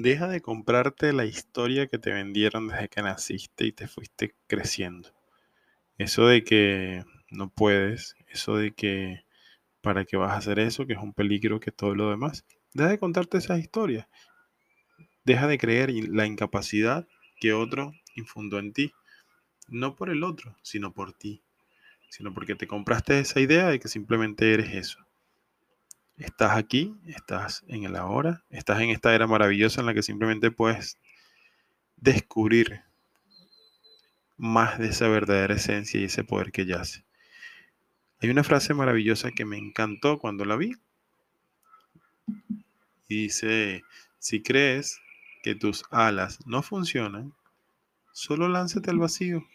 Deja de comprarte la historia que te vendieron desde que naciste y te fuiste creciendo. Eso de que no puedes, eso de que para qué vas a hacer eso, que es un peligro que todo lo demás. Deja de contarte esas historias. Deja de creer la incapacidad que otro infundó en ti. No por el otro, sino por ti. Sino porque te compraste esa idea de que simplemente eres eso. Estás aquí, estás en el ahora, estás en esta era maravillosa en la que simplemente puedes descubrir más de esa verdadera esencia y ese poder que yace. Hay una frase maravillosa que me encantó cuando la vi. Y dice, si crees que tus alas no funcionan, solo lánzate al vacío.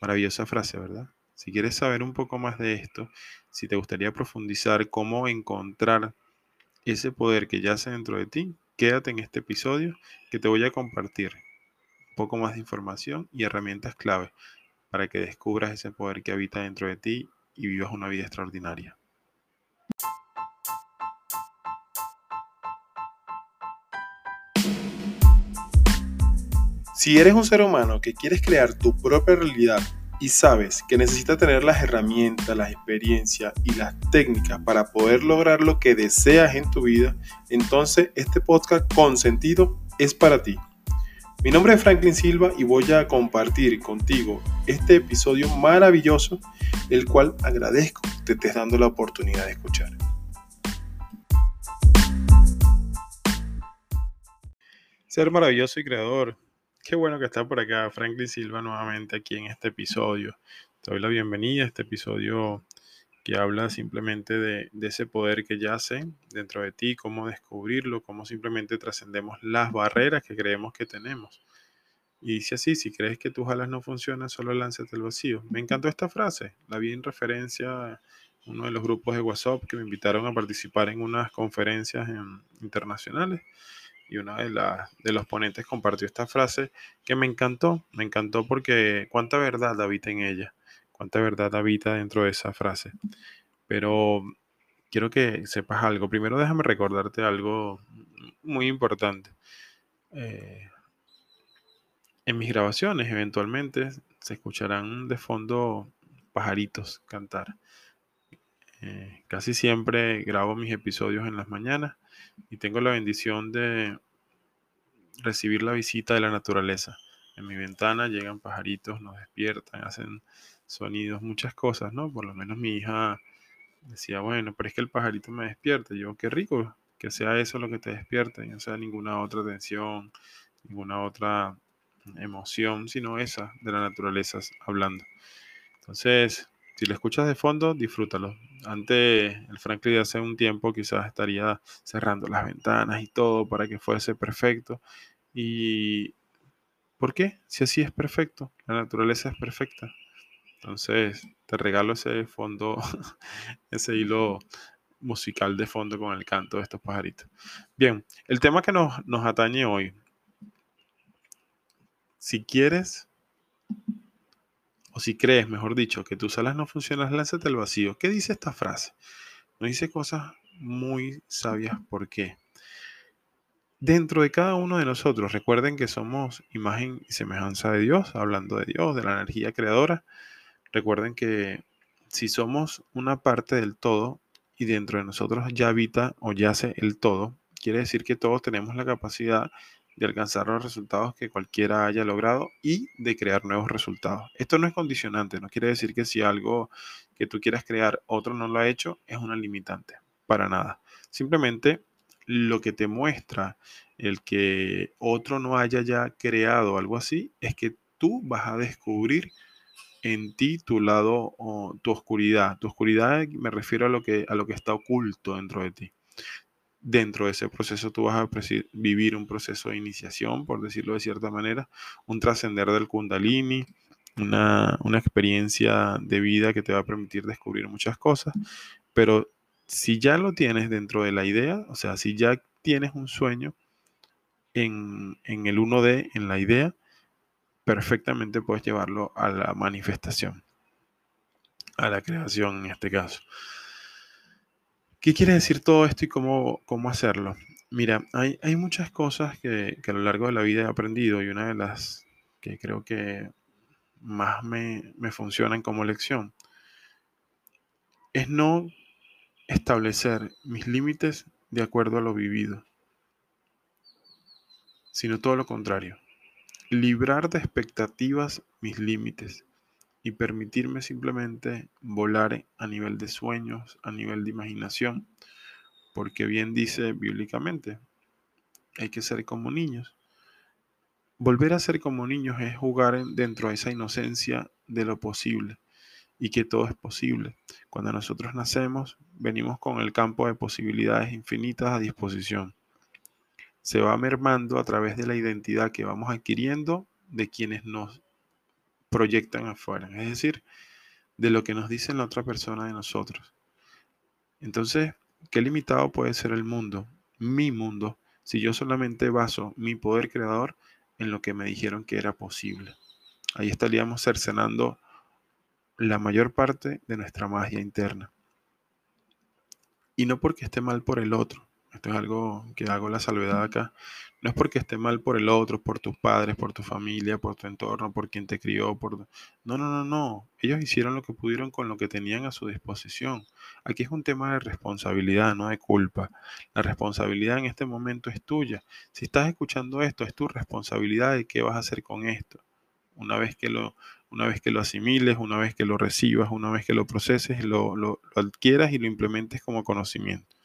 Maravillosa frase, ¿verdad? Si quieres saber un poco más de esto, si te gustaría profundizar cómo encontrar ese poder que yace dentro de ti, quédate en este episodio que te voy a compartir un poco más de información y herramientas clave para que descubras ese poder que habita dentro de ti y vivas una vida extraordinaria. Si eres un ser humano que quieres crear tu propia realidad y sabes que necesitas tener las herramientas, la experiencia y las técnicas para poder lograr lo que deseas en tu vida, entonces este podcast con sentido es para ti. Mi nombre es Franklin Silva y voy a compartir contigo este episodio maravilloso, el cual agradezco que te estés dando la oportunidad de escuchar. Ser maravilloso y creador Qué bueno que estás por acá, Franklin Silva, nuevamente aquí en este episodio. Te doy la bienvenida a este episodio que habla simplemente de, ese poder que yace dentro de ti, cómo descubrirlo, cómo simplemente trascendemos las barreras que creemos que tenemos. Y dice así, si crees que tus alas no funcionan, solo lánzate al vacío. Me encantó esta frase, la vi en referencia a uno de los grupos de WhatsApp que me invitaron a participar en unas conferencias internacionales y una de, de los ponentes compartió esta frase que me encantó, me encantó porque cuánta verdad habita en ella, cuánta verdad habita dentro de esa frase. Pero quiero que sepas algo. Primero déjame recordarte algo muy importante. Eh, en mis grabaciones eventualmente se escucharán de fondo pajaritos cantar. Eh, casi siempre grabo mis episodios en las mañanas y tengo la bendición de recibir la visita de la naturaleza. En mi ventana llegan pajaritos, nos despiertan, hacen sonidos, muchas cosas, ¿no? Por lo menos mi hija decía, bueno, pero es que el pajarito me despierta. yo, qué rico que sea eso lo que te despierta y no sea ninguna otra tensión, ninguna otra emoción, sino esa de la naturaleza hablando. Entonces, si lo escuchas de fondo, disfrútalo. Antes, el Franklin hace un tiempo quizás estaría cerrando las ventanas y todo para que fuese perfecto. ¿Y por qué? Si así es perfecto, la naturaleza es perfecta. Entonces, te regalo ese fondo, ese hilo musical de fondo con el canto de estos pajaritos. Bien, el tema que nos atañe hoy. Si quieres o si crees, mejor dicho, que tus alas no funcionan, lánzate al vacío. ¿Qué dice esta frase? Nos dice cosas muy sabias. ¿Por qué? Dentro de cada uno de nosotros, recuerden que somos imagen y semejanza de Dios, hablando de Dios, de la energía creadora. Recuerden que si somos una parte del todo y dentro de nosotros ya habita o yace el todo, quiere decir que todos tenemos la capacidad de alcanzar los resultados que cualquiera haya logrado y de crear nuevos resultados. Esto no es condicionante, no quiere decir que si algo que tú quieras crear otro no lo ha hecho es una limitante, para nada. Simplemente lo que te muestra el que otro no haya ya creado algo así es que tú vas a descubrir en ti tu lado o tu oscuridad. Tu oscuridad me refiero a lo que a lo que está oculto dentro de ti dentro de ese proceso tú vas a vivir un proceso de iniciación, por decirlo de cierta manera, un trascender del kundalini, una, una, experiencia de vida que te va a permitir descubrir muchas cosas, pero si ya lo tienes dentro de la idea, o sea, si ya tienes un sueño en, en el 1D, en la idea, perfectamente puedes llevarlo a la manifestación, a la creación en este caso. ¿Qué quiere decir todo esto y cómo, cómo hacerlo? Mira, hay, hay muchas cosas que, a lo largo de la vida he aprendido y una de las que creo que más me, me funcionan como lección es no establecer mis límites de acuerdo a lo vivido, sino todo lo contrario. Librar de expectativas mis límites y permitirme simplemente volar a nivel de sueños, a nivel de imaginación, porque bien dice bíblicamente, hay que ser como niños. Volver a ser como niños es jugar dentro de esa inocencia de lo posible y que todo es posible. Cuando nosotros nacemos, venimos con el campo de posibilidades infinitas a disposición. Se va mermando a través de la identidad que vamos adquiriendo de quienes nos proyectan afuera, es decir, de lo que nos dice la otra persona de nosotros. Entonces, ¿qué limitado puede ser el mundo, mi mundo, si yo solamente baso mi poder creador en lo que me dijeron que era posible? Ahí estaríamos cercenando la mayor parte de nuestra magia interna. Y no porque esté mal por el otro. Es algo que hago la salvedad acá. No es porque esté mal por el otro, por tus padres, por tu familia, por tu entorno, por quien te crió, por... No, no, no, no. Ellos hicieron lo que pudieron con lo que tenían a su disposición. Aquí es un tema de responsabilidad, no de culpa. La responsabilidad en este momento es tuya. Si estás escuchando esto, es tu responsabilidad de qué vas a hacer con esto. Una vez que lo, una vez que lo asimiles, una vez que lo recibas, una vez que lo proceses, lo, lo, adquieras y lo implementes como conocimiento.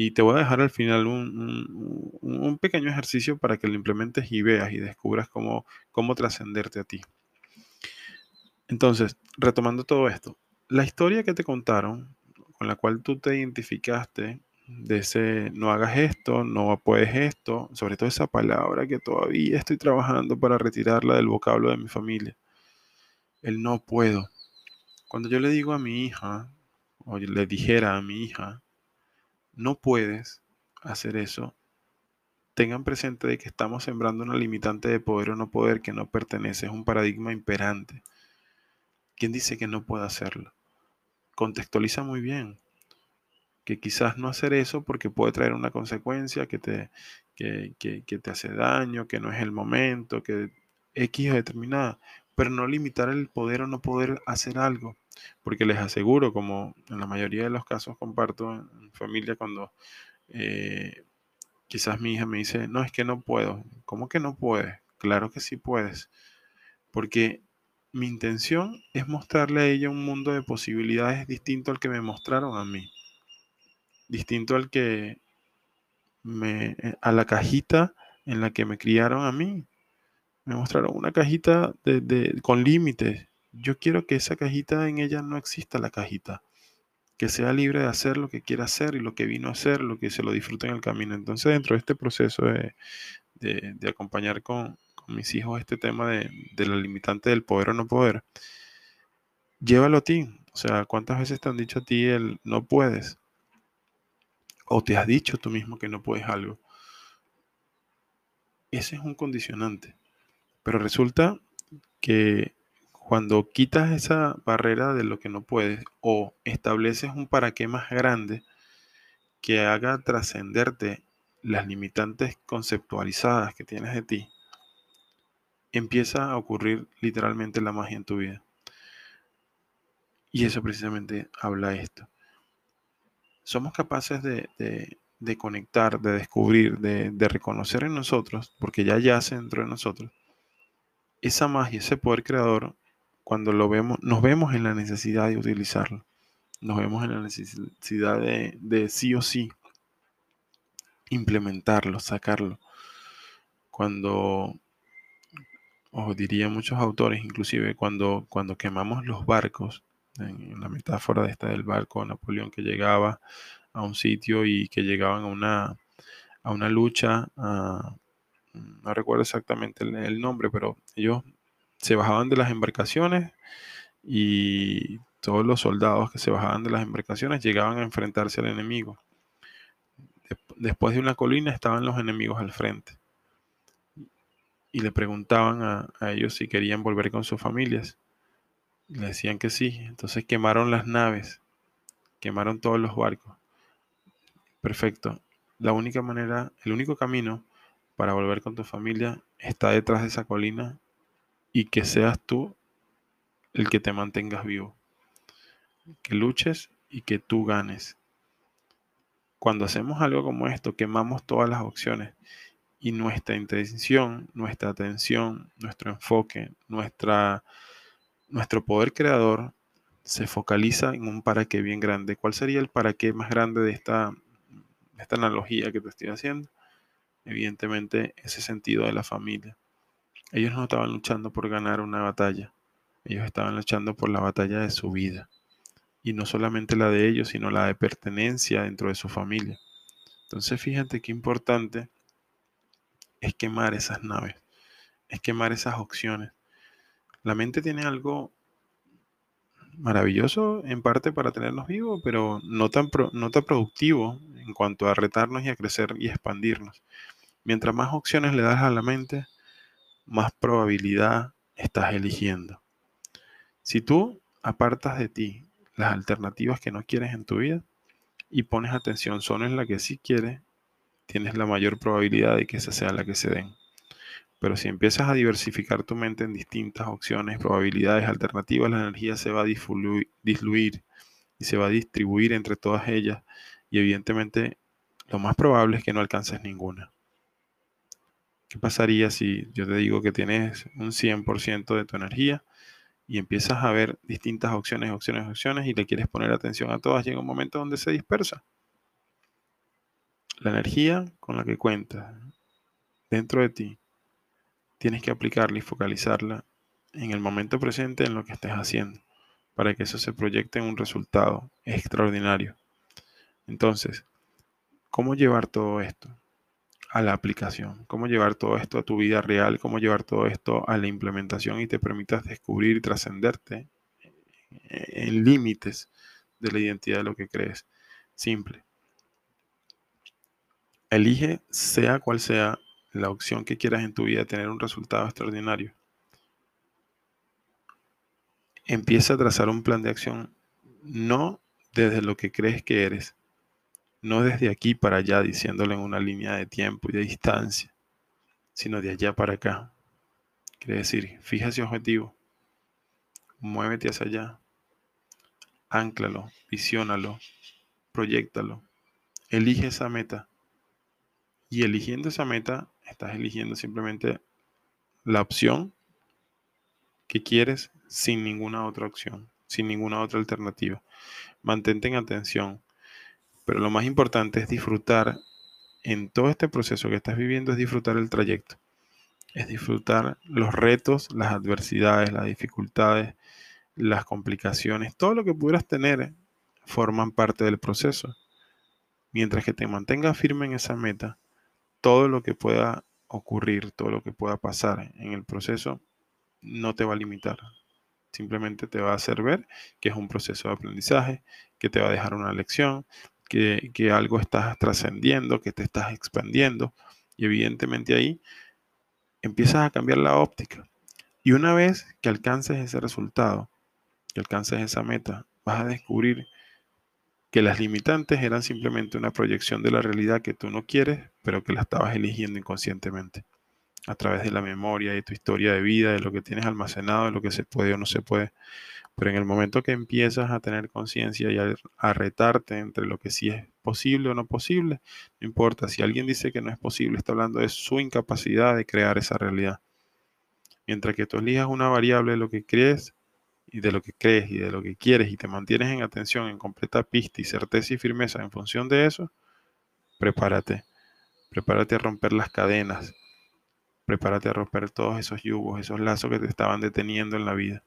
Y te voy a dejar al final un, un, pequeño ejercicio para que lo implementes y veas y descubras cómo, cómo trascenderte a ti. Entonces, retomando todo esto, la historia que te contaron, con la cual tú te identificaste, de ese no hagas esto, no puedes esto, sobre todo esa palabra que todavía estoy trabajando para retirarla del vocablo de mi familia el no puedo. Cuando yo le digo a mi hija, o le dijera a mi hija, no puedes hacer eso, tengan presente de que estamos sembrando una limitante de poder o no poder que no pertenece, es un paradigma imperante. ¿Quién dice que no puede hacerlo? Contextualiza muy bien que quizás no hacer eso porque puede traer una consecuencia que te, que, que te hace daño, que no es el momento, que X determinada pero no limitar el poder o no poder hacer algo. Porque les aseguro, como en la mayoría de los casos comparto en familia, cuando eh, quizás mi hija me dice, no, es que no puedo. ¿Cómo que no puedes? Claro que sí puedes. Porque mi intención es mostrarle a ella un mundo de posibilidades distinto al que me mostraron a mí. Distinto al que me, eh, a la cajita en la que me criaron a mí me mostraron una cajita de, con límites. Yo quiero que esa cajita en ella no exista la cajita. Que sea libre de hacer lo que quiera hacer y lo que vino a hacer, lo que se lo disfrute en el camino. Entonces, dentro de este proceso de, acompañar con, mis hijos este tema de, de la limitante del poder o no poder, llévalo a ti. O sea, ¿cuántas veces te han dicho a ti el no puedes? O te has dicho tú mismo que no puedes algo. Ese es un condicionante. Pero resulta que cuando quitas esa barrera de lo que no puedes o estableces un para qué más grande que haga trascenderte las limitantes conceptualizadas que tienes de ti, empieza a ocurrir literalmente la magia en tu vida. Y eso precisamente habla esto. Somos capaces de, conectar, de descubrir, de, de reconocer en nosotros, porque ya yace dentro de nosotros, esa magia, ese poder creador, cuando lo vemos, nos vemos en la necesidad de utilizarlo. Nos vemos en la necesidad de, sí o sí implementarlo, sacarlo. Cuando, o diría muchos autores, inclusive cuando, cuando quemamos los barcos, en la metáfora de esta del barco, Napoleón que llegaba a un sitio y que llegaban a una, a una lucha, a, no recuerdo exactamente el, nombre, pero ellos se bajaban de las embarcaciones y todos los soldados que se bajaban de las embarcaciones llegaban a enfrentarse al enemigo. Después de una colina estaban los enemigos al frente y le preguntaban a, ellos si querían volver con sus familias. Le decían que sí. Entonces quemaron las naves, quemaron todos los barcos. Perfecto. la única manera, el único camino para volver con tu familia está detrás de esa colina y que seas tú el que te mantengas vivo. Que luches y que tú ganes. Cuando hacemos algo como esto, quemamos todas las opciones y nuestra intención, nuestra atención, nuestro enfoque, nuestra, nuestro poder creador se focaliza en un para qué bien grande. ¿Cuál sería el para qué más grande de esta, de esta analogía que te estoy haciendo? Evidentemente, ese sentido de la familia. Ellos no estaban luchando por ganar una batalla, ellos estaban luchando por la batalla de su vida. Y no solamente la de ellos, sino la de pertenencia dentro de su familia. Entonces fíjate qué importante es quemar esas naves, es quemar esas opciones. La mente tiene algo maravilloso en parte para tenernos vivos, pero no tan, no tan productivo en cuanto a retarnos y a crecer y expandirnos. Mientras más opciones le das a la mente, más probabilidad estás eligiendo. Si tú apartas de ti las alternativas que no quieres en tu vida y pones atención solo en la que sí quieres, tienes la mayor probabilidad de que esa sea la que se den. Pero si empiezas a diversificar tu mente en distintas opciones, probabilidades, alternativas, la energía se va a disluir y se va a distribuir entre todas ellas y evidentemente lo más probable es que no alcances ninguna. ¿Qué pasaría si yo te digo que tienes un 100% de tu energía y empiezas a ver distintas opciones, opciones, opciones y le quieres poner atención a todas? Llega un momento donde se dispersa. La energía con la que cuentas dentro de ti, tienes que aplicarla y focalizarla en el momento presente en lo que estés haciendo, para que eso se proyecte en un resultado extraordinario. Entonces, ¿cómo llevar todo esto? A la aplicación, cómo llevar todo esto a tu vida real, cómo llevar todo esto a la implementación y te permitas descubrir y trascenderte en límites de la identidad de lo que crees. Simple. Elige, sea cual sea la opción que quieras en tu vida, tener un resultado extraordinario. Empieza a trazar un plan de acción no desde lo que crees que eres, no desde aquí para allá diciéndole en una línea de tiempo y de distancia, sino de allá para acá. Quiere decir, fija objetivo, muévete hacia allá, anclalo, visiónalo, proyectalo, elige esa meta. Y eligiendo esa meta, estás eligiendo simplemente la opción que quieres sin ninguna otra opción, sin ninguna otra alternativa. Mantente en atención pero lo más importante es disfrutar en todo este proceso que estás viviendo, es disfrutar el trayecto. Es disfrutar los retos, las adversidades, las dificultades, las complicaciones, todo lo que pudieras tener forman parte del proceso. Mientras que te mantengas firme en esa meta, todo lo que pueda ocurrir, todo lo que pueda pasar en el proceso, no te va a limitar. Simplemente te va a hacer ver que es un proceso de aprendizaje, que te va a dejar una lección, que, algo estás trascendiendo, que te estás expandiendo. Y evidentemente ahí empiezas a cambiar la óptica. Y una vez que alcances ese resultado, que alcances esa meta, vas a descubrir que las limitantes eran simplemente una proyección de la realidad que tú no quieres, pero que la estabas eligiendo inconscientemente, a través de la memoria y tu historia de vida, de lo que tienes almacenado, de lo que se puede o no se puede. Pero en el momento que empiezas a tener conciencia y a, retarte entre lo que sí es posible o no posible, no importa. Si alguien dice que no es posible, está hablando de su incapacidad de crear esa realidad. Mientras que tú elijas una variable de lo que crees y de lo que crees y de lo que quieres y te mantienes en atención, en completa pista y certeza y firmeza en función de eso, prepárate. Prepárate a romper las cadenas. Prepárate a romper todos esos yugos, esos lazos que te estaban deteniendo en la vida.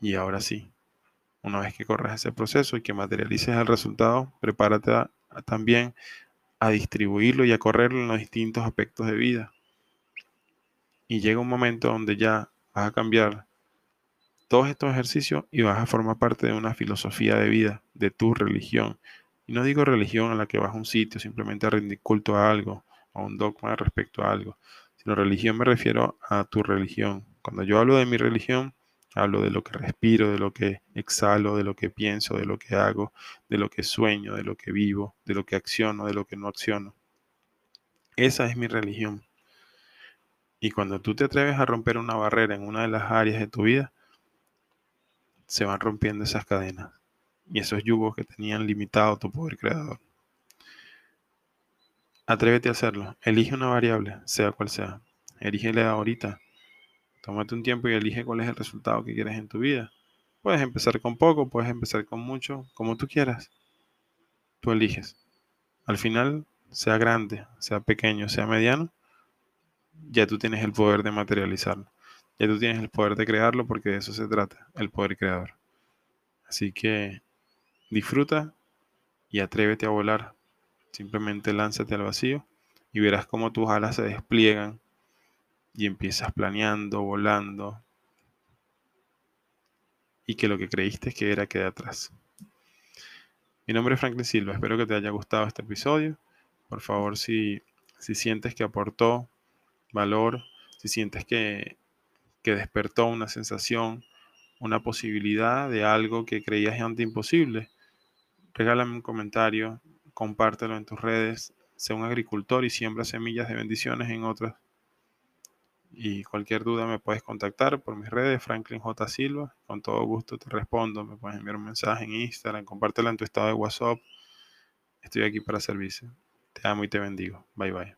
Y ahora sí, una vez que corras ese proceso y que materialices el resultado, prepárate también a distribuirlo y a correrlo en los distintos aspectos de vida. Y llega un momento donde ya vas a cambiar todos estos ejercicios y vas a formar parte de una filosofía de vida, de tu religión. Y no digo religión a la que vas a un sitio simplemente a rendir culto a algo, a un dogma respecto a algo, sino religión me refiero a tu religión. Cuando yo hablo de mi religión, Hablo de lo que respiro, de lo que exhalo, de lo que pienso, de lo que hago, de lo que sueño, de lo que vivo, de lo que acciono, de lo que no acciono. Esa es mi religión. Y cuando tú te atreves a romper una barrera en una de las áreas de tu vida, se van rompiendo esas cadenas y esos yugos que tenían limitado tu poder creador. Atrévete a hacerlo. Elige una variable, sea cual sea. Elígele ahorita. Tómate un tiempo y elige cuál es el resultado que quieres en tu vida. Puedes empezar con poco, puedes empezar con mucho, como tú quieras. Tú eliges. Al final, sea grande, sea pequeño, sea mediano, ya tú tienes el poder de materializarlo. Ya tú tienes el poder de crearlo porque de eso se trata, el poder creador. Así que disfruta y atrévete a volar. Simplemente lánzate al vacío y verás cómo tus alas se despliegan y empiezas planeando, volando. Y que lo que creíste que era queda atrás. Mi nombre es Franklin Silva. Espero que te haya gustado este episodio. Por favor, si, si sientes que aportó valor, si sientes que, que despertó una sensación, una posibilidad de algo que creías antes imposible, regálame un comentario, compártelo en tus redes, sé un agricultor y siembra semillas de bendiciones en otras. Y cualquier duda me puedes contactar por mis redes, Franklin J. Silva. Con todo gusto te respondo. Me puedes enviar un mensaje en Instagram, compártelo en tu estado de WhatsApp. Estoy aquí para servirse. Te amo y te bendigo. Bye bye.